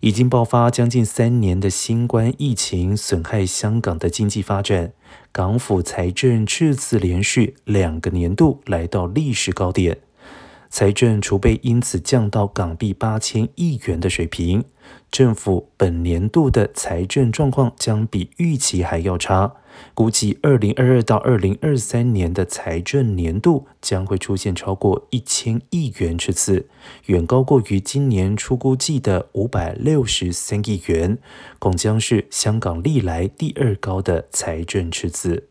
已经爆发将近三年的新冠疫情损害香港的经济发展，港府财政赤字连续两个年度来到历史高点，财政储备因此降到港币八千亿元的水平。政府本年度的财政状况将比预期还要差，估计二零二二到二零二三年的财政年度将会出现超过一千亿元赤字，远高过于今年初估计的五百六十三亿元，恐将是香港历来第二高的财政赤字。